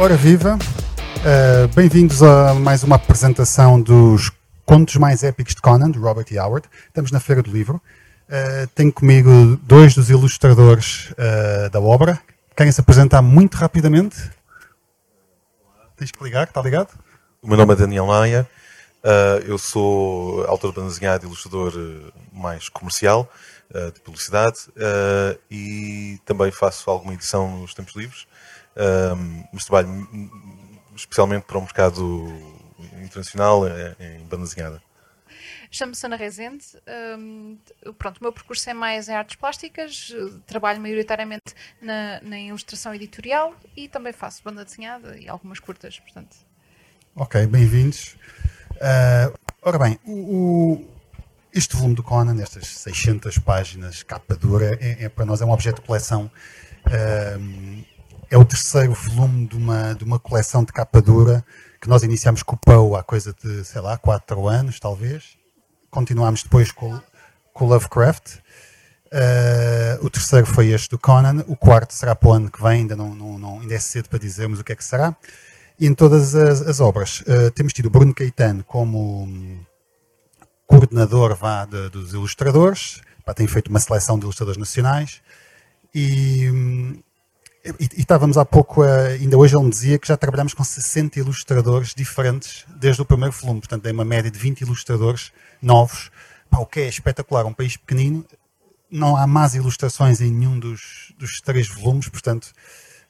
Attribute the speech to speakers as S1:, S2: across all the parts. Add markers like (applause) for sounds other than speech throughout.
S1: Ora viva, uh, bem-vindos a mais uma apresentação dos contos mais épicos de Conan, de Robert E. Howard. Estamos na Feira do Livro. Uh, tenho comigo dois dos ilustradores uh, da obra. Querem se apresentar muito rapidamente? Tens que ligar, está ligado?
S2: O meu nome é Daniel Maia, eu sou autor de banda desenhada e ilustrador mais comercial, de publicidade, e também faço alguma edição nos tempos livres mas trabalho especialmente para o mercado internacional em banda desenhada.
S3: Chamo-me Sana Rezende. Um, pronto, o meu percurso é mais em artes plásticas, trabalho maioritariamente na, na, ilustração editorial e também faço banda desenhada e algumas curtas, portanto.
S1: Ok, bem-vindos. Uh, ora bem, o, o, este volume do Conan, estas 600 páginas, capa dura, é, é para nós é um objeto de coleção. Uh, é o terceiro volume de uma, de uma coleção de capa dura que nós iniciamos com o Poe há coisa de, sei lá, quatro anos, talvez. Continuámos depois com, com Lovecraft. Uh, o terceiro foi este do Conan. O quarto será para o ano que vem, ainda, não, não, não, ainda é cedo para dizermos o que é que será. E em todas as, as obras uh, temos tido Bruno Caetano como um, coordenador vá, de, dos ilustradores. Pá, tem feito uma seleção de ilustradores nacionais. E, um, e, e, estávamos há pouco, ainda hoje ele me dizia que já trabalhamos com 60 ilustradores diferentes desde o primeiro volume, portanto tem uma média de 20 ilustradores novos, o que é espetacular, um país pequenino, não há más ilustrações em nenhum dos, dos três volumes, portanto,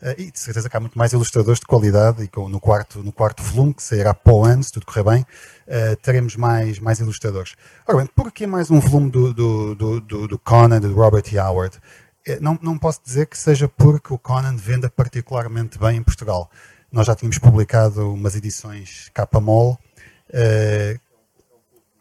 S1: uh, e de certeza que há muito mais ilustradores de qualidade, e com, no, quarto, no quarto volume, que sairá para o ano, se tudo correr bem, uh, teremos mais, mais ilustradores. Ora bem, por que mais um volume do, do, do, do, do Conan, do Robert E. Howard? É, não, não posso dizer que seja porque o Conan venda particularmente bem em Portugal. Nós já tínhamos publicado umas edições capa mole. Uh,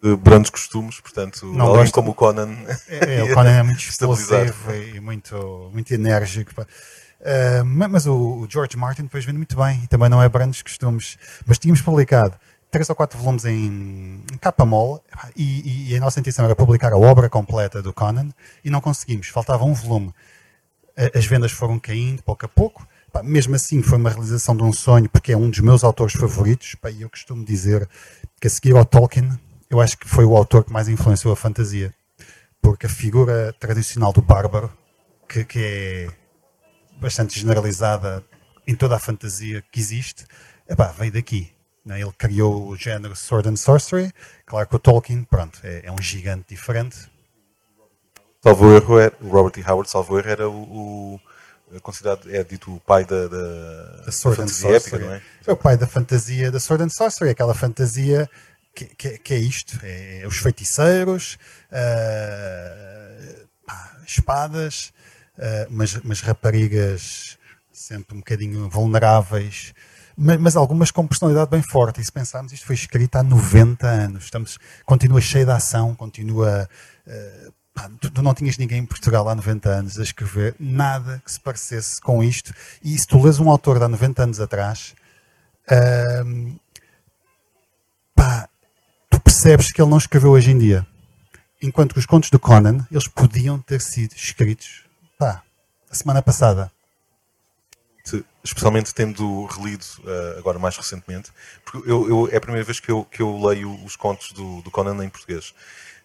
S2: de grandes costumes, portanto, não alguém como o Conan.
S1: É, é o Conan é muito (laughs) explosivo e muito, muito enérgico. Uh, mas o, George Martin depois vende muito bem e também não é grandes costumes. Mas tínhamos publicado três ou quatro volumes em, capa mole e, e, a nossa intenção era publicar a obra completa do Conan e não conseguimos, faltava um volume. As vendas foram caindo pouco a pouco. Pá, mesmo assim, foi uma realização de um sonho, porque é um dos meus autores favoritos. Pá, e eu costumo dizer que a seguir ao Tolkien, eu acho que foi o autor que mais influenciou a fantasia. Porque a figura tradicional do bárbaro, que, que é bastante generalizada em toda a fantasia que existe, epá, veio daqui? Ele criou o género Sword and Sorcery. Claro que o Tolkien, pronto, é, é um gigante diferente.
S2: Salvo erro, é, o Robert E. Howard, salvo erro, era o, o considerado, é dito o pai da, da, da
S1: Sword and Sorcery. Épica, não é? é o pai da fantasia da Sword and Sorcery, aquela fantasia que, que, que é isto: é, é os feiticeiros, uh, pá, espadas, uh, mas, mas raparigas sempre um bocadinho vulneráveis mas, mas, algumas com personalidade bem forte. E se pensarmos, isto foi escrito há 90 anos, estamos, continua cheio de ação, continua. Uh, pá, tu, tu, não tinhas ninguém em Portugal há 90 anos a escrever nada que se parecesse com isto. E se tu lês um autor de há 90 anos atrás, uh, pá, tu percebes que ele não escreveu hoje em dia. Enquanto que os contos do Conan, eles podiam ter sido escritos, pá, a semana passada
S2: especialmente tendo relido uh, agora mais recentemente, porque eu, eu, é a primeira vez que eu, que eu leio os contos do, do Conan em português.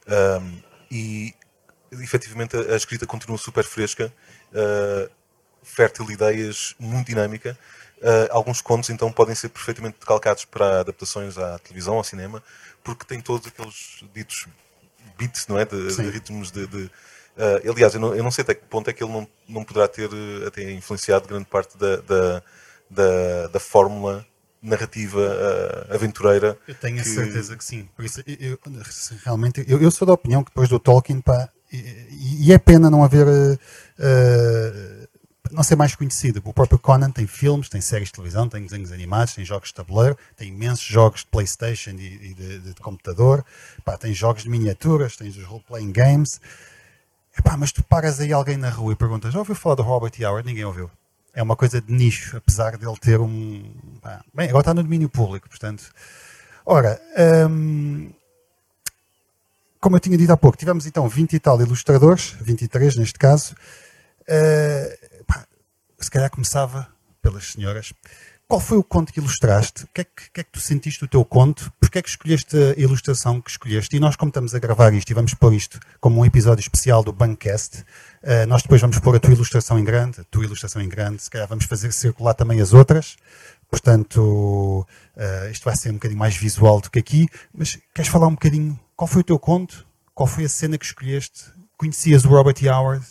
S2: Um, e efetivamente a, a, escrita continua super fresca, uh, fértil de ideias, muito dinâmica. Uh, alguns contos então podem ser perfeitamente decalcados para adaptações à televisão, ao cinema, porque tem todos aqueles ditos beats, não é? De, de ritmos de, de Uh, aliás, eu não, eu não, sei até que ponto é que ele não, não poderá ter uh, até influenciado grande parte da, da, da, da fórmula narrativa uh, aventureira.
S1: Eu tenho a certeza que sim. Por isso, eu, realmente, eu, eu, sou da opinião que depois do Tolkien, pá, e, e é pena não haver. não ser mais conhecido. O próprio Conan tem filmes, tem séries de televisão, tem desenhos animados, tem jogos de tabuleiro, tem imensos jogos de Playstation e, e de, de, de, computador, pá, tem jogos de miniaturas, tem os role-playing games. Epá, mas tu paras aí alguém na rua e perguntas: já ouviu falar do Robert E. Howard? Ninguém ouviu. É uma coisa de nicho, apesar de ele ter um. bem, agora está no domínio público, portanto. Ora, hum, como eu tinha dito há pouco, tivemos então 20 e tal ilustradores, 23 neste caso. Uh, pá, se calhar começava pelas senhoras. qual foi o conto que ilustraste? O que é que, que, é que tu sentiste do teu conto? Porquê é que escolheste a ilustração que escolheste? E nós, como estamos a gravar isto e vamos pôr isto como um episódio especial do Bancast, uh, nós depois vamos pôr a tua ilustração em grande, a tua ilustração em grande, se calhar vamos fazer circular também as outras. Portanto, uh, isto vai ser um bocadinho mais visual do que aqui. Mas queres falar um bocadinho? Qual foi o teu conto? Qual foi a cena que escolheste? Conhecias o Robert E. Howard?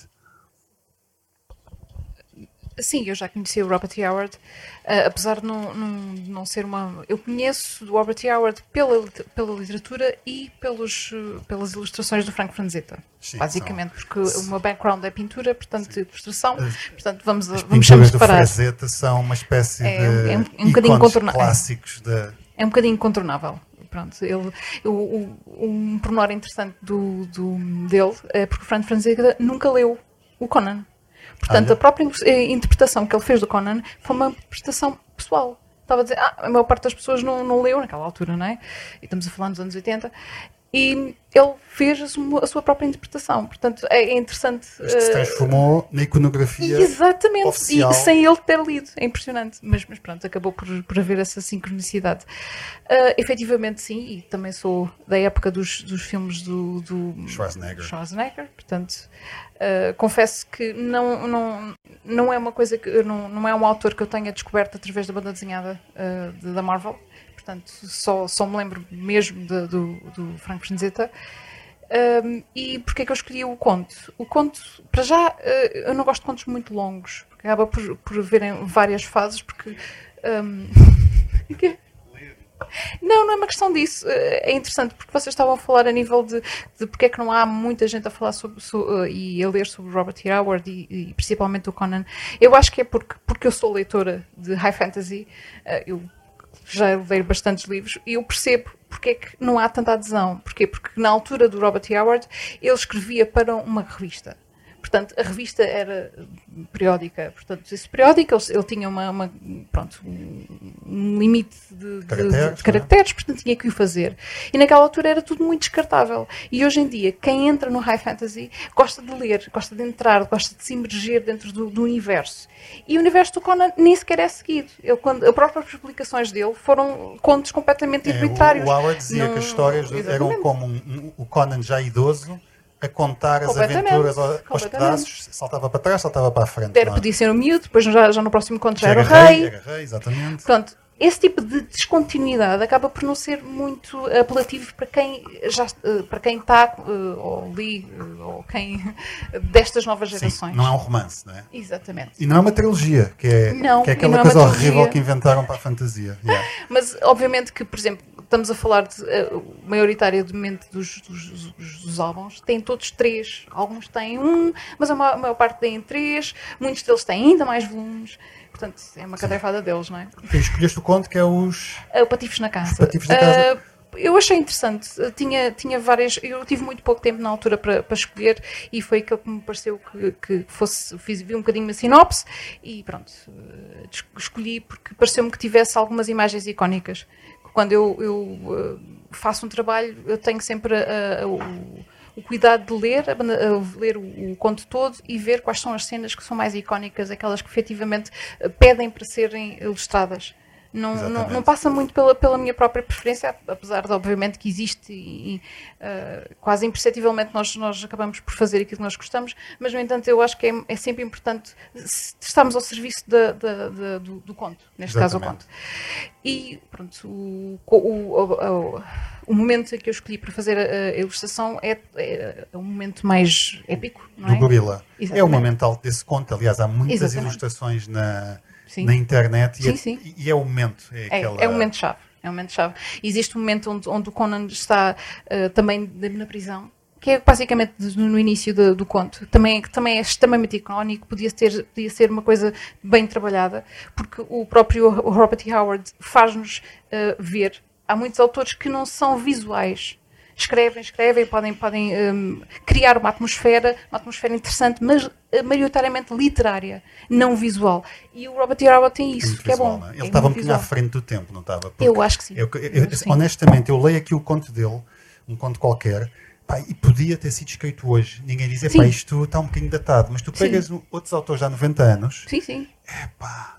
S3: Sim, eu já conheci o Robert. Howard, uh, apesar de não, não, não, ser uma. Eu conheço o Robert. Howard pela, pela literatura e pelos, pelas ilustrações do Frank Franzetta. Sim, basicamente, são... porque o meu background é pintura, portanto, Sim. ilustração. Portanto, vamos,
S1: As
S3: vamos
S1: pinturas do Franzetta são uma espécie é, de é um, é um bocadinho clássicos. De...
S3: É um bocadinho incontornável pronto, ele, o, o, um pormenor interessante do, do, dele é porque o Frank Franzetta nunca leu o Conan. Portanto, Olha. a própria eh, interpretação que ele fez do Conan foi uma interpretação pessoal. Estava a dizer, ah, a maior parte das pessoas não, não leu naquela altura, não é? E estamos a falar nos anos 80. E ele fez a sua própria interpretação. Portanto, é interessante.
S1: Isto se eh, transformou na iconografia.
S3: Exatamente,
S1: oficial.
S3: e sem ele ter lido. É impressionante. Mas, mas pronto, acabou por, por haver essa sincronicidade. Uh, efetivamente, sim, e também sou da época dos, dos filmes do, do
S1: Schwarzenegger.
S3: Schwarzenegger. Portanto, uh, confesso que não, não, não é uma coisa que. Não, não é um autor que eu tenha descoberto através da banda desenhada uh, da Marvel portanto só, só me lembro mesmo de, do, do Frank Franzetta. Um, e porquê é que eu escolhi o conto? O conto, para já, uh, eu não gosto de contos muito longos, porque acaba por, por verem várias fases, porque. Um... (laughs) Não, não é uma questão disso. Eh, é interessante porque vocês estavam a falar a nível de, de porque é que não há muita gente a falar sobre, sobre uh, e a ler sobre Robert E. Howard e, e, principalmente o Conan. Eu acho que é porque, porque eu sou leitora de high fantasy. Eu já leio bastantes livros e eu percebo porque é que não há tanta adesão. Porquê? Porque na altura do Robert. Howard ele escrevia para uma revista. Portanto, a revista era periódica. Portanto, esse periódico, ele, ele tinha uma, uma, pronto, um limite de caracteres, de, de caracteres portanto, tinha que o fazer. E naquela altura era tudo muito descartável. E hoje em dia, quem entra no High Fantasy gosta de ler, gosta de entrar, gosta de se imergir dentro do, do universo. E o universo do Conan nem sequer é seguido. Ele, quando, as próprias publicações dele foram contos completamente é, arbitrários.
S1: O, o Howard dizia Não, que as histórias exatamente. eram como um, um, o Conan já idoso a contar as aventuras aos pedaços, saltava para trás, saltava para a frente.
S3: Era,
S1: é?
S3: podia ser um miúdo, depois já, já no próximo conto já, era, era rei.
S1: Era rei, exatamente.
S3: Pronto, esse tipo de descontinuidade acaba por não ser muito apelativo para quem já eh, para quem está eh, ou li eh, ou quem (laughs) destas novas gerações.
S1: Sim, não é um romance, não é?
S3: Exatamente.
S1: E não é uma trilogia, que é,
S3: não,
S1: que é aquela é coisa horrível que inventaram para a fantasia. Yeah. (laughs)
S3: Mas obviamente que, por exemplo, estamos a falar de, uh, maioritariamente dos, dos, dos, dos, álbuns, têm todos três. Alguns têm um, mas a maior, a maior, parte têm três. Muitos deles têm ainda mais volumes. Portanto, é uma catrefada deles, não é?
S1: Tu escolheste o conto que é os...
S3: Uh, Patifes na Casa.
S1: Patifes na Casa. Uh,
S3: eu achei interessante. Tinha, tinha várias. Eu tive muito pouco tempo na altura para, para escolher e foi aquele que me pareceu que, que fosse. Fiz, vi um bocadinho uma sinopse e pronto. Eh, escolhi porque pareceu-me que tivesse algumas imagens icónicas quando eu, eu faço um trabalho, eu tenho sempre uh, o, o, cuidado de ler, uh, ler o, conto todo e ver quais são as cenas que são mais icónicas, aquelas que efetivamente pedem para serem ilustradas. Não, não, não, passa muito pela, pela minha própria preferência, apesar de, obviamente, que existe e, e uh, quase imperceptivelmente nós, nós acabamos por fazer aquilo que nós gostamos, mas, no entanto, eu acho que é, é sempre importante estarmos ao serviço da, da, da, do, do, conto, neste Exatamente. caso, o conto. E, pronto, o, o, o, o, momento que eu escolhi para fazer a, ilustração é, é, é um momento mais épico, não é?
S1: Do gorila. Exatamente. É o momento desse conto, aliás, há muitas Exatamente. ilustrações na sim. na internet e, sim, é, e é o momento. É,
S3: é, aquela... é o momento-chave. É um momento-chave. Existe um momento onde, onde o Conan está uh, também na prisão, que é basicamente no início do, do conto. Também, que também é extremamente icónico, podia, ter, podia ser uma coisa bem trabalhada, porque o próprio Robert E. Howard faz-nos uh, ver. Há muitos autores que não são visuais, escrevem, escrevem, podem, podem um, criar uma atmosfera, uma atmosfera interessante, mas uh, maioritariamente literária, não visual. E o Robert E. Howard tem isso, muito que visual, é bom.
S1: É? Ele é estava um bocadinho à frente do tempo, não estava? Porque
S3: eu acho que sim.
S1: Eu, eu, eu, honestamente, eu leio aqui o conto dele, um conto qualquer, pá, e podia ter sido escrito hoje. Ninguém diz, pá, isto está um bocadinho datado, mas tu pegas sim. outros autores há 90 anos.
S3: Sim, sim.
S1: É pá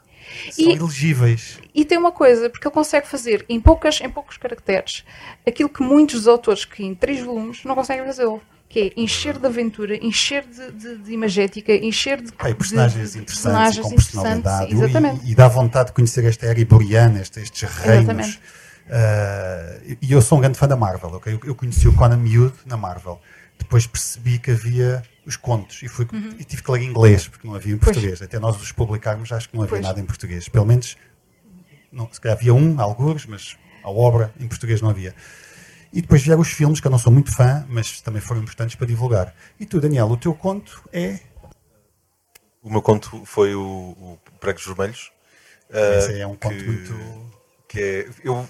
S1: São
S3: E-
S1: elegíveis.
S3: E tem uma coisa, porque ele consegue fazer em, poucas, em poucos caracteres aquilo que muitos dos autores que em três volumes não conseguem fazê-lo. Que é encher de aventura, encher de, de, de imagética, encher de,
S1: Pá, e personagens
S3: de
S1: interessantes
S3: personagens
S1: com personalidade.
S3: Exatamente.
S1: E, e dá vontade de conhecer esta era iboriana, estes, estes reinos. Ah, e eu sou um grande fã da Marvel. ok? Eu, eu conheci o Conan miúdo na Marvel. Depois percebi que havia os contos e, fui, e tive que ler em inglês, porque não havia em
S3: Uhum. Pois.
S1: português. Até nós os publicarmos, acho que não havia
S3: Pois.
S1: nada em português. Pelo menos, não, se calhar havia um, alguns, mas a obra em português não havia. E depois vieram os filmes, que eu não sou muito fã, mas também foram importantes para divulgar. E tu, Daniel, o teu conto é.
S2: O meu conto foi o, o Pregos Vermelhos. ah,
S1: Esse é um conto
S2: que-
S1: muito.
S2: Que é eu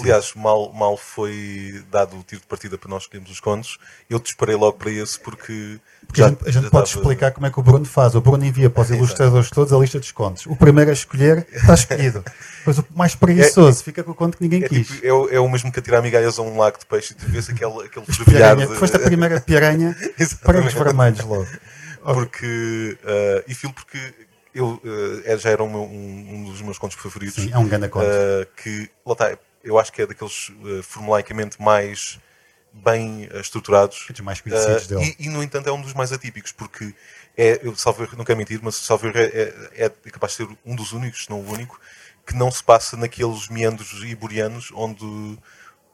S2: aliás mal mal foi dado o tiro de partida para nós escolhermos os contos eu disparei logo para esse porque
S1: Porque a gente, a gente
S2: já
S1: pode
S2: estava-
S1: explicar como é que o Bruno faz. O Bruno envia para os (laughs)
S2: Exato.
S1: ilustradores todos a lista dos contos. O primeiro a escolher está escolhido. Depois o mais preguiçoso fica com o conto que ninguém
S2: é,
S1: quis.
S2: tipo, é, o- é o mesmo que atirar migalhas a um lago de peixe e tu vês aquele, aquele
S1: Piranha.
S2: de-
S1: Foste a primeira piranha, (laughs)
S2: Exatamente.
S1: pregos vermelhos logo.
S2: porque ah, e filo porque eu é- já era meu- um, um dos meus contos favoritos
S1: Sim, é um grande conto.
S2: Uh, que lá está, eu acho que é daqueles uh, formulaicamente mais bem uh, estruturados
S1: Dos mais conhecidos
S2: Uh,
S1: dele.
S2: e, e, no entanto é um dos mais atípicos porque é, eu salvo não quero mentir, mas salvo é, é, é capaz de ser um dos únicos, se não o único, que não se passa naqueles meandros iborianos onde,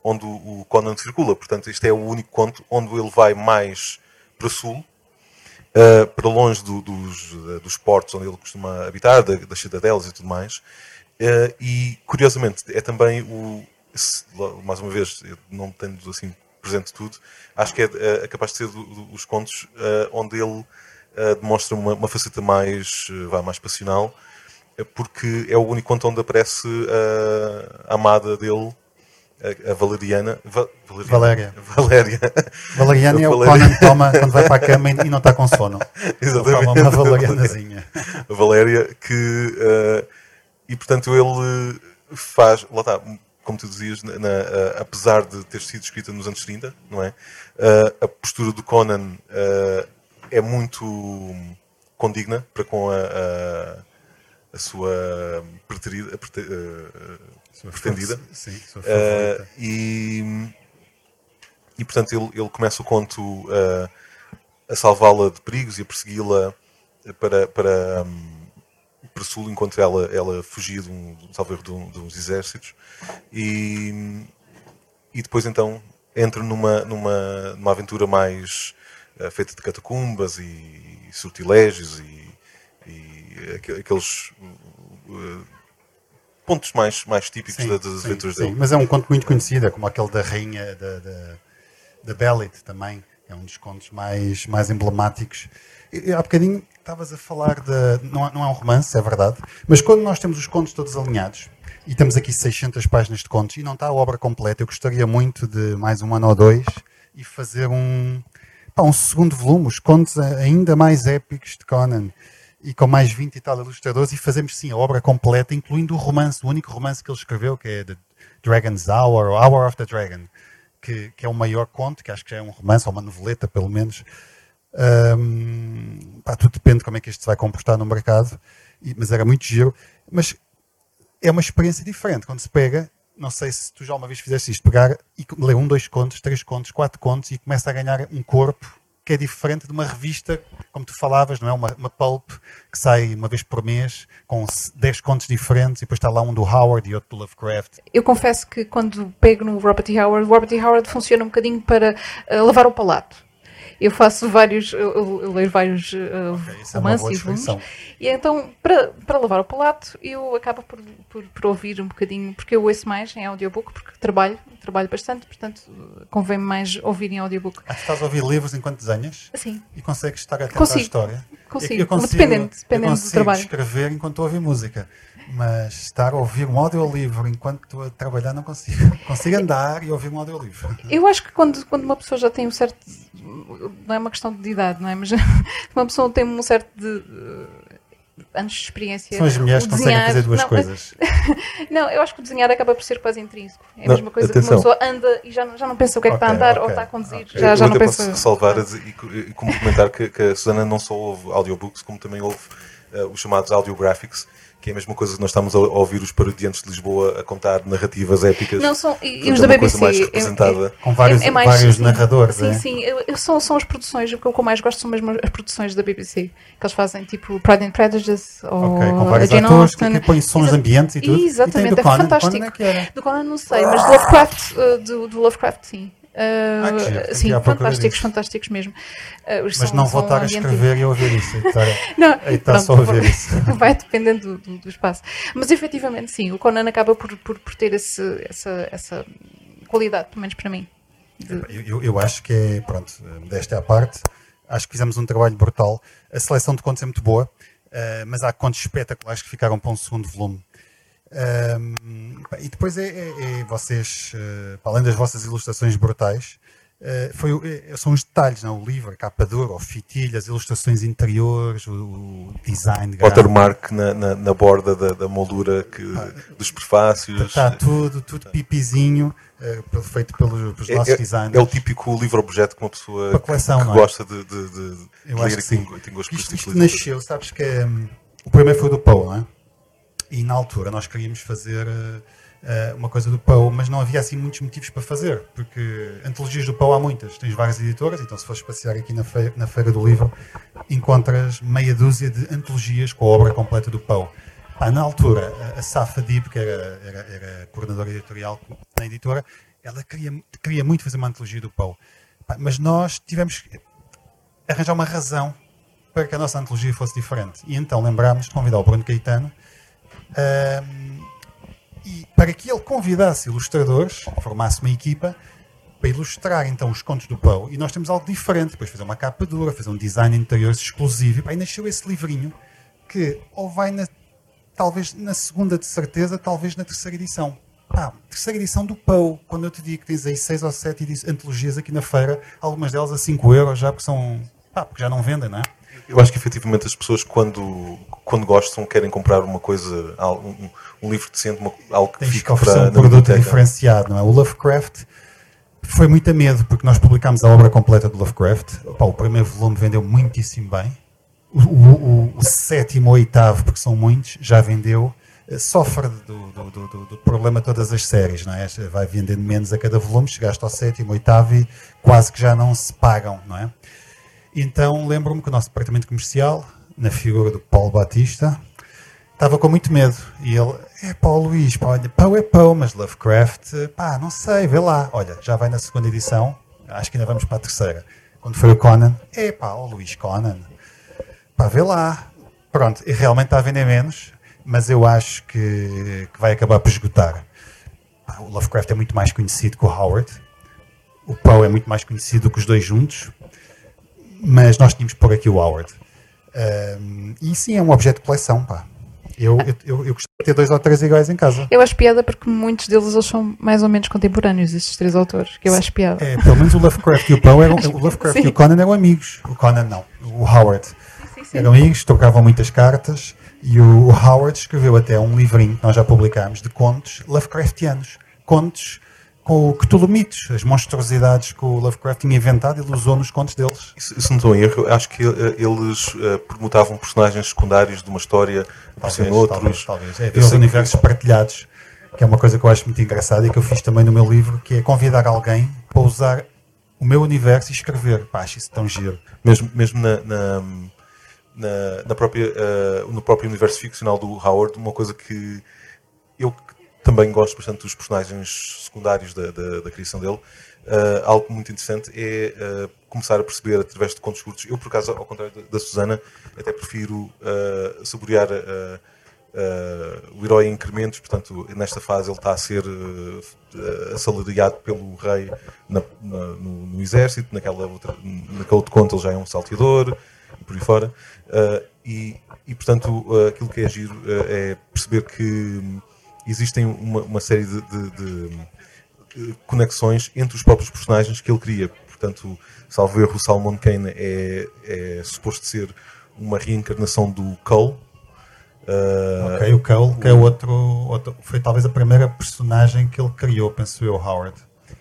S2: onde o Conan circula. Portanto, este é o único conto onde ele vai mais para sul, uh, para longe do- dos, uh, dos portos onde ele costuma habitar, da- das cidadelas e tudo mais. Uh, e, curiosamente, é também o. se- mais uma vez, não tendo assim presente tudo, acho que é, é- capaz de ser do- do- os contos uh, onde ele demonstra uma, uma faceta mais, vá, mais passional, porque é o único conto onde aparece a amada dele, a, a Valeriana. Va-
S1: Valéria. (laughs)
S2: Valéria.
S1: Valeriana é o
S2: Valéria.
S1: Conan toma quando vai para a cama e não está com sono. (laughs)
S2: Exatamente.
S1: Toma uma valerianazinha.
S2: a Valéria, que eh, e portanto ele faz, lá está, como tu dizias, na- na- eh, apesar de ter sido escrita nos anos 30, não é? Eh, a postura do Conan é muito condigna para com a, a, a sua preterida, prete-
S1: Sua
S2: pretendida.
S1: Sim, sua
S2: Uh, e, e portanto ele, ele começa o conto uh, a salvá-la de perigos e a persegui-la para, para, um, para sul enquanto ela, ela fugia de, um, de, um- de uns exércitos e, e depois então entra numa, numa, numa aventura mais uh, feita de catacumbas e, sortilégios e, e aque- aqueles uh, pontos mais, mais típicos
S1: Sim,
S2: da- das
S1: sim,
S2: aventuras
S1: sim.
S2: dele.
S1: Mas é um conto muito conhecido, é como aquele da rainha da, da, da Belit também. É um dos contos mais, mais emblemáticos. E, há bocadinho estavas a falar de. Não, é- não é um romance, é verdade. Mas quando nós temos os contos todos alinhados, e temos aqui 600 páginas de contos, e não está a obra completa, eu gostaria muito de mais um ano ou dois e fazer um. pá, um segundo volume, os contos ainda mais épicos de Conan e com mais 20 e tal ilustradores e fazemos sim a obra completa, incluindo o romance, o único romance que ele escreveu, que é The Dragon's Hour, ou Hour of the Dragon, que, que é o maior conto, que acho que já é um romance, ou uma noveleta pelo menos. Ahm, pá, tudo depende de como é que isto se vai comportar no mercado, e- mas era muito giro. Mas é uma experiência diferente quando se pega. Não sei se tu já uma vez fizeste isto, pegar e ler um, dois contos, três contos, quatro contos e começa a ganhar um corpo que é diferente de uma revista, como tu falavas, não é? Uma, uma pulp que sai uma vez por mês com s- 10 contos diferentes e depois está lá um do Howard e outro do Lovecraft.
S3: Eu confesso que quando pego no Robert E. Howard, o Robert E. Howard funciona um bocadinho para eh, lavar o palato. Eu faço vários, eu, eu- eu leio vários uh,
S1: isso é
S3: romances
S1: boa
S3: e e então, para, para lavar o palato, eu acabo por, por, por ouvir um bocadinho, porque eu ouço mais em audiobook, porque trabalho, trabalho bastante, portanto, convém mais ouvir em audiobook.
S1: Ah, estás a ouvir livros enquanto desenhas
S3: Assim,
S1: e consegues estar atento
S3: Consigo.
S1: à história.
S3: consigo,
S1: Eu consigo,
S3: dependendo,
S1: eu
S3: dependendo do
S1: consigo
S3: trabalho.
S1: escrever enquanto ouvir música. Mas estar a ouvir um audiolivro enquanto estou a trabalhar não consigo. (laughs) Consigo andar e ouvir um audiolivro.
S3: Eu acho que quando, quando uma pessoa já tem um certo. Não é uma questão de idade, não é? Mas (laughs) uma pessoa tem um certo de. eh, anos de experiência.
S1: São as mulheres que conseguem fazer duas
S3: não,
S1: coisas. (laughs)
S3: Não, eu acho que o desenhar acaba por ser quase intrínseco. É a
S2: Não,
S3: mesma coisa
S2: atenção.
S3: que uma pessoa anda e já, não- já não pensa o que é que está a andar ou
S1: ok,
S3: está a conduzir.
S1: ok.
S3: Já,
S2: eu
S3: já não
S2: até
S3: pensa.
S2: posso ressalvar dizer- e, e complementar que, que a Susana não só ouve audiobooks, como também ouve eh, os chamados audiographics, que é a mesma coisa que nós estamos a ouvir os parodiantes de Lisboa a contar narrativas épicas.
S3: Não, são, e, os
S2: é
S3: da BBC.
S2: mais
S3: é-
S2: representada.
S1: Com vários,
S3: é mais-
S1: vários
S3: sim,
S1: narradores,
S3: Sim,
S1: é?
S3: sim. Eu, eu- são, são as produções. O que eu mais gosto são mesmo as produções da BBC. Que eles fazem tipo Pride and Prejudice ou
S1: Ok, com vários
S3: Jane
S1: atores que,
S3: Austen.
S1: que põem sons
S3: Exa-
S1: ambientes e tudo.
S3: Exatamente,
S1: e tem do
S3: é
S1: Conan.
S3: fantástico.
S1: Conan é que era?
S3: Do Conan não sei, mas do Lovecraft, uh, do, do Lovecraft sim. Uh,
S1: Ah, giro,
S3: sim, fantásticos, fantásticos mesmo. Uh,
S1: Mas
S3: são-
S1: não vou estar a
S3: ambiente-
S1: escrever e a (laughs) ouvir isso. e está
S3: pronto,
S1: só a ouvir isso. (laughs)
S3: Vai dependendo do, do- espaço. Mas efetivamente, sim, o Conan acaba por, por, por ter esse, essa, essa qualidade, pelo menos para mim. de-
S1: Eu, eu- acho que é, pronto, desta à parte, acho que fizemos um trabalho brutal. A seleção de contos é muito boa, eh, mas há contos espetaculares que ficaram para um segundo volume. Pá, e depois é, é- é vocês, eh, para além das vossas ilustrações brutais, eh, foi, é- são os detalhes, não? é? o livro, a capa dura, o fitilho, as ilustrações interiores, o, o design.
S2: Watermark na, na, na borda da, da moldura que, dos prefácios.
S1: Está tudo, tudo pipizinho, eh, pelo- feito pelos, pelos nossos
S2: É, é,
S1: designers.
S2: é o típico livro-objeto que uma pessoa
S1: coleção,
S2: que
S1: não é?
S2: gosta de, de, de,
S1: Eu
S2: ler
S1: acho que
S2: que tem,
S1: sim.
S2: tem gosto por
S1: Isto, isto
S2: tipo literatura.
S1: nasceu, sabes que hum, o primeiro foi do Poe, não é? E na altura nós queríamos fazer eh, uma coisa do Poe, mas não havia assim muitos motivos para fazer, porque antologias do Poe há muitas, tens várias editoras, então se fores passear aqui na feira, na feira do livro, encontras meia dúzia de antologias com a obra completa do Poe. Na altura, a- Safa Dib, que era, era, era coordenadora editorial na editora, ela queria, queria muito fazer uma antologia do Poe. Mas nós tivemos que arranjar uma razão para que a nossa antologia fosse diferente. E então lembrámos de convidar o Bruno Caetano ahm, e para que ele convidasse ilustradores, formasse uma equipa para ilustrar então os contos do Poe. E nós temos algo diferente, depois fazer uma capa dura, fazer um design interior exclusivo. E aí nasceu esse livrinho que ou vai na, talvez na segunda de certeza, talvez na terceira edição. Pá, terceira edição do Poe, quando eu te digo que tens aí seis ou sete antologias aqui na feira, algumas delas a 5 euros já, porque são. Pá, porque já não vendem, não é?
S2: Eu acho que efetivamente as pessoas, quando, quando gostam, querem comprar uma coisa, um, um livro decente, uma- algo que
S1: Tens que
S2: fique
S1: oferecer
S2: para
S1: um produto
S2: biblioteca.
S1: diferenciado, não é? O Lovecraft foi muito a medo, porque nós publicámos a obra completa do Lovecraft. Pá, o primeiro volume vendeu muitíssimo bem. O, o- o- sétimo ou oitavo, porque são muitos, já vendeu. Eh, Sofre do, do- do- do- do problema de todas as séries, não é? Vai vendendo menos a cada volume, chegaste ao sétimo, oitavo e quase que já não se pagam, não é? Então lembro-me que o nosso departamento comercial, na figura do Paulo Batista, estava com muito medo. E ele, é pá, Luís, pá, olha, pau é pau, mas Lovecraft, pá, não sei, vê lá. Olha, já vai na segunda edição, acho que ainda vamos para a terceira. Quando foi o Conan, é pá, o Luís Conan, pá, vê lá. Pronto, e realmente está a vender menos, mas eu acho que, que vai acabar por esgotar. Pá, o Lovecraft é muito mais conhecido que o Howard. O Poe é muito mais conhecido que os dois juntos mas nós tínhamos que pôr aqui o Howard. Ahm, e sim, é um objeto de coleção, pá. Eu, eu, eu, eu gostava de ter dois ou três iguais em casa.
S3: Eu acho piada porque muitos deles eles são mais ou menos contemporâneos, esses três autores, que eu acho piada.
S1: É, pelo menos o Lovecraft e o Poe eram, (laughs) o Lovecraft
S3: Sim.
S1: e o Conan eram amigos. O Conan não, o Howard.
S3: Sim, sim.
S1: Eram amigos, trocavam muitas cartas e o Howard escreveu até um livrinho que nós já publicámos de contos Lovecraftianos. Contos com o Cthulhu mitos, as monstruosidades que o Lovecraft tinha inventado, ele usou nos contos deles.
S2: Se, se não estou em erro, acho que eh, eles eh, permutavam personagens secundários de uma história,
S1: Talvez,
S2: outros.
S1: talvez, talvez. É, os
S2: sei que-
S1: universos partilhados, que é uma coisa que eu acho muito engraçada e que eu fiz também no meu livro, que é convidar alguém para usar o meu universo e escrever. Pá, acho isso tão giro.
S2: mesmo, mesmo na, na, na, na própria, eh, no próprio universo ficcional do Howard, uma coisa que eu também gosto bastante dos personagens secundários da, da, da criação dele, eh, algo muito interessante é eh, começar a perceber através de contos curtos. Eu, por acaso, ao contrário da, Susana, até prefiro eh, saborear o herói em incrementos, portanto, nesta fase ele está a ser assalariado pelo rei na- na- no, no exército, naquela outra, naquele outro conto ele já é um salteador, e por aí fora. Uh, e, e, portanto, uh, aquilo que é giro uh, é perceber que existem uma, uma série de, de- de, conexões entre os próprios personagens que ele cria. Portanto, salvo erro, o Salmon Kane é, é suposto ser uma reencarnação do Cull. Uh,
S1: ok, o Cole, que é outro, outro. Foi talvez a primeira personagem que ele criou, penso eu, Howard.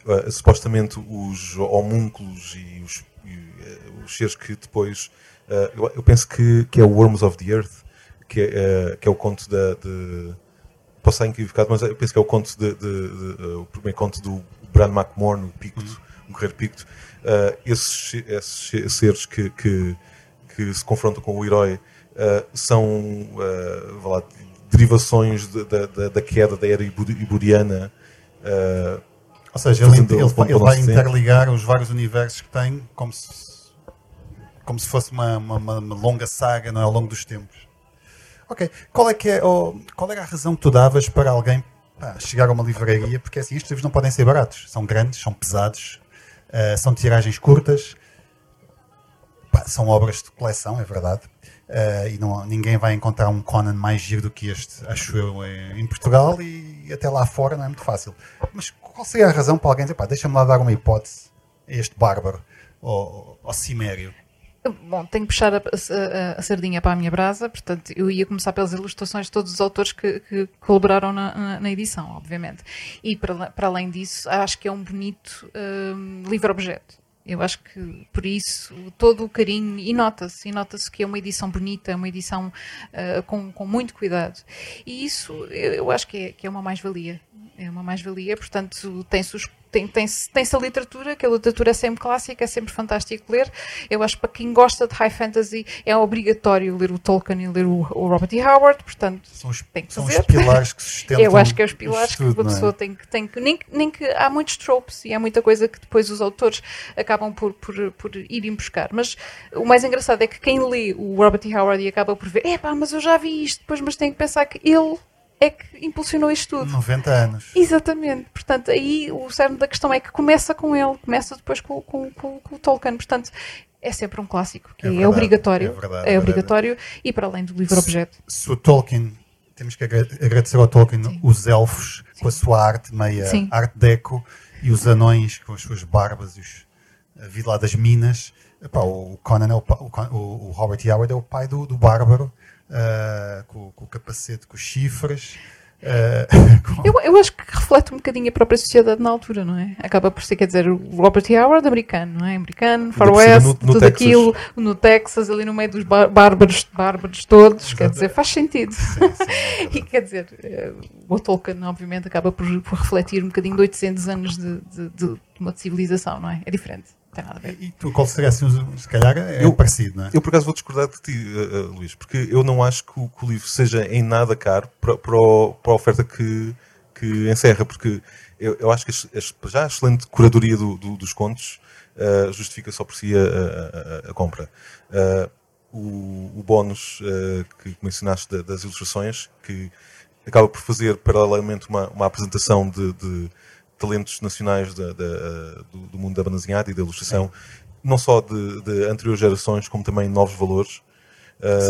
S2: Uh, supostamente os homúnculos e os, e, uh, os seres que depois. uh, eu, eu penso que, que é o Worms of the Earth, que é, eh, que é o conto da. De, posso estar equivocado, mas eu penso que é o conto de, de, de, de o primeiro conto do Bran McMorn, o Picto, uhum. o Guerreiro Picto. Uh, esses, esses seres que, que, que, se confrontam com o herói uh, são lá, derivações da, da, da, queda da era iburiana.
S1: Ou seja, ele, ele, ele vai interligar os vários universos que tem como se, como se fosse uma, uma, uma longa saga não é, ao longo dos tempos. Ok. Qual é que é, qual era a razão que tu davas para alguém pá, chegar a uma livraria? Porque assim, estes livros não podem ser baratos. São grandes, são pesados, uh, são tiragens curtas, pá, são obras de coleção, é verdade. Uh, e não, ninguém vai encontrar um Conan mais giro do que este, acho eu, em Portugal e até lá fora não é muito fácil. Mas qual seria a razão para alguém dizer, pá, deixa-me lá dar uma hipótese a este bárbaro, ao, ao cimério?
S3: Bom, tenho que puxar a, a, a, sardinha para a minha brasa, portanto, eu ia começar pelas ilustrações de todos os autores que, que colaboraram na, na, na, edição, obviamente. E para, para, além disso, acho que é um bonito um, livro-objeto. Eu acho que por isso todo o carinho, e nota-se, e nota-se que é uma edição bonita, uma edição uh, com, com muito cuidado. E isso eu, eu acho que é, que é uma mais-valia. É uma mais-valia, portanto, tem-se os tem, tem, tem-se a literatura, que a literatura é sempre clássica, é sempre fantástico ler. Eu acho que para quem gosta de high fantasy é obrigatório ler o Tolkien e ler o, o Robert E. Howard, portanto
S1: são os,
S3: tem que
S1: são
S3: fazer.
S1: os pilares que sustentam
S3: Eu acho que é os pilares
S1: estudo,
S3: que uma pessoa é? tem que, tem que nem, nem que há muitos tropes e há muita coisa que depois os autores acabam por, por, por irem buscar. Mas o mais engraçado é que quem lê o Robert E. Howard e acaba por ver, epá, mas eu já vi isto, depois, mas tem que pensar que ele é que impulsionou isto tudo.
S1: 90 anos.
S3: Exatamente. Portanto, aí o cerne da questão é que começa com ele, começa depois com, com, com, com o Tolkien. Portanto, é sempre um clássico, que é, é obrigatório. É, verdade, é, é obrigatório e para além do livro-objeto.
S1: Se, se, o Tolkien, temos que agradecer ao Tolkien Sim. os elfos Sim. com a sua arte meia Sim. arte deco e os anões com as suas barbas e os, a vida lá das minas. Epá, o Conan é o, o, o Robert. Howard é o pai do, do bárbaro uh, com, com, o capacete, com os chifres.
S3: Uh, (laughs) com... Eu, eu, acho que reflete um bocadinho a própria sociedade na altura, não é? Acaba por ser, quer dizer, o Robert. Howard americano, não é? Americano, Far West, no, no tudo Texas. aquilo, no Texas, ali no meio dos bárbaros, bárbaros todos, Exato. quer dizer, faz sentido. Sim, sim, é (laughs) e quer dizer, eh, o Tolkien, obviamente, acaba por, por refletir um bocadinho de 800 anos de, de, de uma civilização, não é? É diferente tem nada a ver.
S1: E tu, qual seria assim, se calhar, é eu, parecido, não é?
S2: Eu, por acaso, vou discordar de ti, uh, uh, Luís, porque eu não acho que o, que o, livro seja em nada caro para, para, o, para a oferta que, que encerra, porque eu, eu acho que já a excelente curadoria do, do, dos contos uh, justifica só por si a, a, a compra. o, o bónus que mencionaste das ilustrações, que acaba por fazer paralelamente uma, uma apresentação de, de talentos nacionais da, da, do, do, mundo da banda desenhada e da ilustração, não só de, de, anteriores gerações, como também novos valores.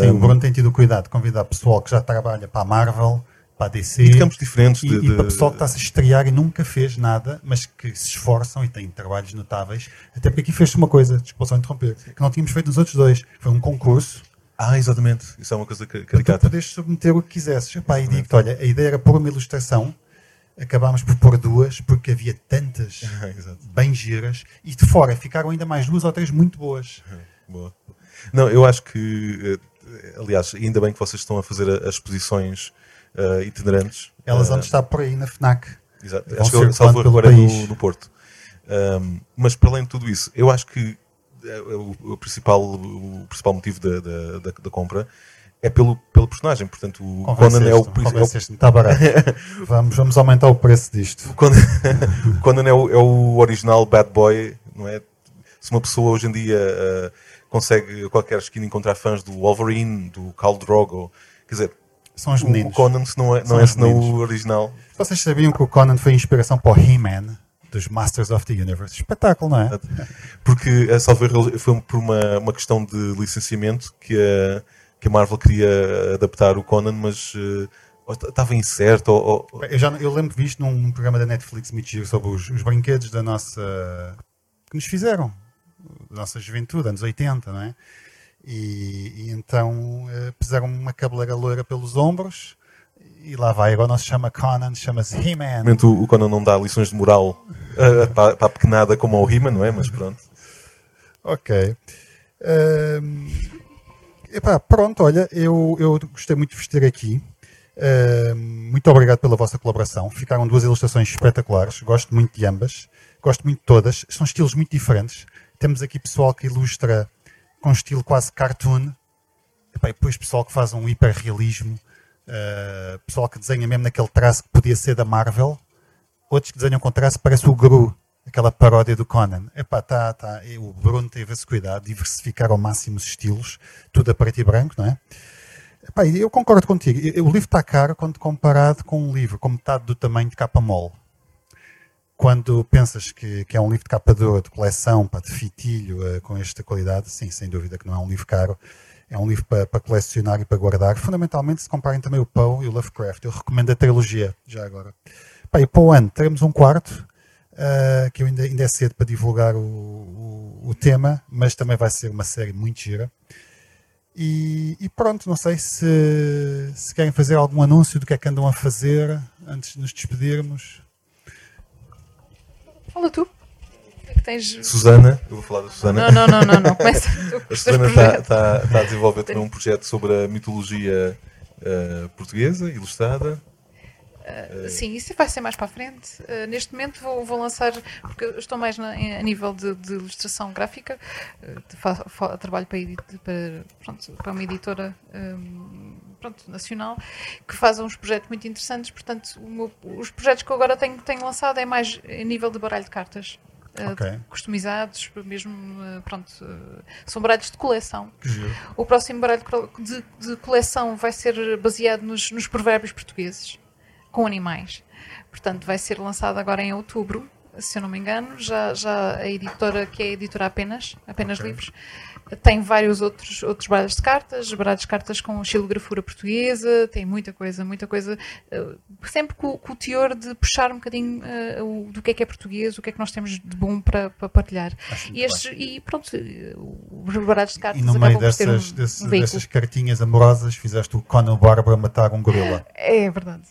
S1: Sim, um, o Bruno tem tido o cuidado de convidar pessoal que já trabalha para a Marvel, para a DC.
S2: E de campos diferentes.
S1: E,
S2: de,
S1: e para pessoal que está -se a estrear e nunca fez nada, mas que se esforçam e têm trabalhos notáveis. Até porque aqui fez-se uma coisa, desculpa só interromper, que não tínhamos feito nos outros dois. Foi um concurso.
S2: Ah, exatamente. Isso é uma coisa caricata.
S1: Tu podes submeter o que quisesses. Epá, e digo-te, olha, a ideia era pôr uma ilustração acabámos por pôr duas porque havia tantas (laughs) bem giras e de fora ficaram ainda mais duas ou três muito boas.
S2: Boa. Não, eu acho que, eh, aliás, ainda bem que vocês estão a fazer as exposições uh, itinerantes.
S1: Elas vão uh, estar por aí na FNAC.
S2: Exato, acho que salvo agora no, no Porto. Um, mas para além de tudo isso, eu acho que o, o principal, o principal motivo da, da, da, da compra é pelo, pelo personagem. Portanto, o Conan é o.
S1: Está barato. (laughs) vamos, vamos aumentar o preço disto.
S2: O Conan, (laughs) o Conan é, o, é o original bad boy, não é? Se uma pessoa hoje em dia uh, consegue a qualquer esquina encontrar fãs do Wolverine, do Khal Drogo, quer dizer,
S1: são os meninos.
S2: O Conan se não é, não é senão o original.
S1: Vocês sabiam que o Conan foi inspiração para o He-Man? dos Masters of the Universe. Espetáculo, não é?
S2: Porque, a salver foi por uma, uma questão de licenciamento que a, que a Marvel queria adaptar o Conan, mas uh, estava incerto. Ou,
S1: ou... Eu, já, eu lembro visto num, num programa da Netflix muito sobre os, os, brinquedos da nossa. que nos fizeram, da nossa juventude, anos 80, não é? E, e então uh, puseram uma cabeleira loira pelos ombros e lá vai. Agora não se chama Conan, chama-se He-Man.
S2: O, o Conan não dá lições de moral uh, para, para a pequenada como ao He-Man, não é? Mas pronto.
S1: ok. Uh, Epá, pronto, olha, eu, eu gostei muito de vos ter aqui. Uh, muito obrigado pela vossa colaboração. Ficaram duas ilustrações espetaculares. Gosto muito de ambas. Gosto muito de todas. São estilos muito diferentes. Temos aqui pessoal que ilustra com estilo quase cartoon. Epá, e depois pessoal que faz um hiperrealismo. Uh, pessoal que desenha mesmo naquele traço que podia ser da Marvel. Outros que desenham com traço parece o Gru, aquela paródia do Conan. Epá, tá, tá. O Bruno teve esse cuidado, diversificar ao máximo os estilos, tudo a preto e branco, não é? Epá, eu concordo contigo. O livro está caro quando comparado com um livro com metade do tamanho de capa mole. Quando pensas que, que é um livro de capa dura, de coleção, pá, de fitilho, uh, com esta qualidade, sim, sem dúvida que não é um livro caro. É um livro para, para colecionar e para guardar. Fundamentalmente, se comparem também o Poe e o Lovecraft. Eu recomendo a trilogia, já agora. Pá, e para o ano teremos um quarto, uh, que eu ainda, ainda é cedo para divulgar o, o, o, tema, mas também vai ser uma série muito gira. E, e, pronto, não sei se, se querem fazer algum anúncio do que é que andam a fazer antes de nos despedirmos.
S3: Fala tu. É tens...
S2: Susana, eu vou falar da Susana.
S3: Não, não, não, não, não. começa.
S2: a Susana está, está, está a desenvolver também um projeto sobre a mitologia uh, portuguesa, ilustrada.
S3: Uh, sim, isso vai ser mais para a frente. Uh, neste momento vou, vou, lançar, porque estou mais na, a nível de, de ilustração gráfica, uh, trabalho para, para, pronto, para, uma editora um, pronto, nacional que faz uns projetos muito interessantes. Portanto, meu, os projetos que eu agora tenho, tenho lançado é mais a nível de baralho de cartas. Okay. customizados, mesmo pronto, são baralhos de coleção. O próximo baralho de, de coleção vai ser baseado nos, nos provérbios portugueses com animais. Portanto, vai ser lançado agora em outubro, se eu não me engano. Já, já a editora, que é a editora apenas, apenas okay. livros, tem vários outros, outros baralhos de cartas, baralhos de cartas com xilografura portuguesa, tem muita coisa, muita coisa, uh, sempre com, com, o teor de puxar um bocadinho uh, do que é que é português, o que é que nós temos de bom para, para partilhar. E, estes, e, pronto, os baralhos de cartas
S1: e no meio dessas, um, desse, um dessas cartinhas amorosas fizeste o Conan Bárbara matar um gorila.
S3: É verdade.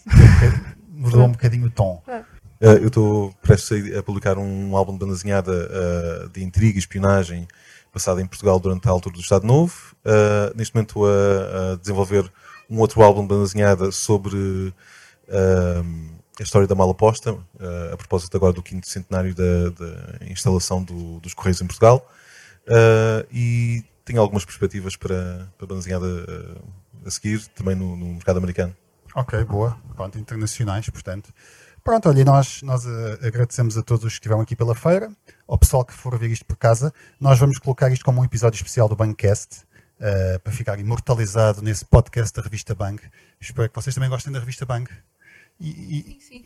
S1: Mudou um bocadinho o tom.
S2: Uh, eu estou prestes a publicar um álbum de banda desenhada uh, de intriga e espionagem passado em Portugal durante a altura do Estado Novo. Uh, neste momento a, a, desenvolver um outro álbum de banda sobre a história da Malaposta, a propósito agora do quinto centenário da, da instalação do, dos Correios em Portugal. e tenho algumas perspectivas para, para a banda a seguir, também no, no mercado americano.
S1: Ok, boa. Pronto, internacionais, portanto. Pronto, olha, nós, nós uh, agradecemos a todos os que estiveram aqui pela feira, ao pessoal que for ver isto por casa. Nós vamos colocar isto como um episódio especial do Bancast, uh, para ficar imortalizado nesse podcast da revista Bang. Espero que vocês também gostem da revista Bang.
S3: E, e, sim,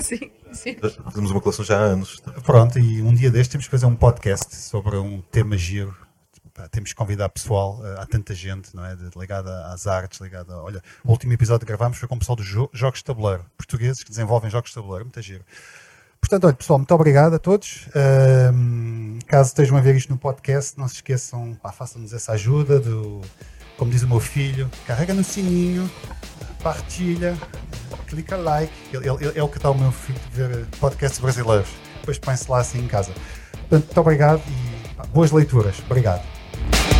S3: sim. (laughs) sim,
S2: Temos uma coleção já há anos.
S1: Pronto, e um dia deste temos que fazer um podcast sobre um tema giro temos que convidar pessoal, uh, há tanta gente, não é? Ligada às artes, ligada. Olha, o último episódio que gravámos foi com o pessoal dos jo jogos de tabuleiro, portugueses que desenvolvem jogos de tabuleiro, muito giro. Portanto, olha, pessoal, muito obrigado a todos. Uh, caso estejam a ver isto no podcast, não se esqueçam, façam-nos essa ajuda do, como diz o meu filho, carrega no sininho, partilha, clica like. Ele, ele, ele é o que está o meu filho de ver podcasts brasileiros. Depois põe-se lá assim em casa. Portanto, muito obrigado e pá, boas leituras. Obrigado. Bye.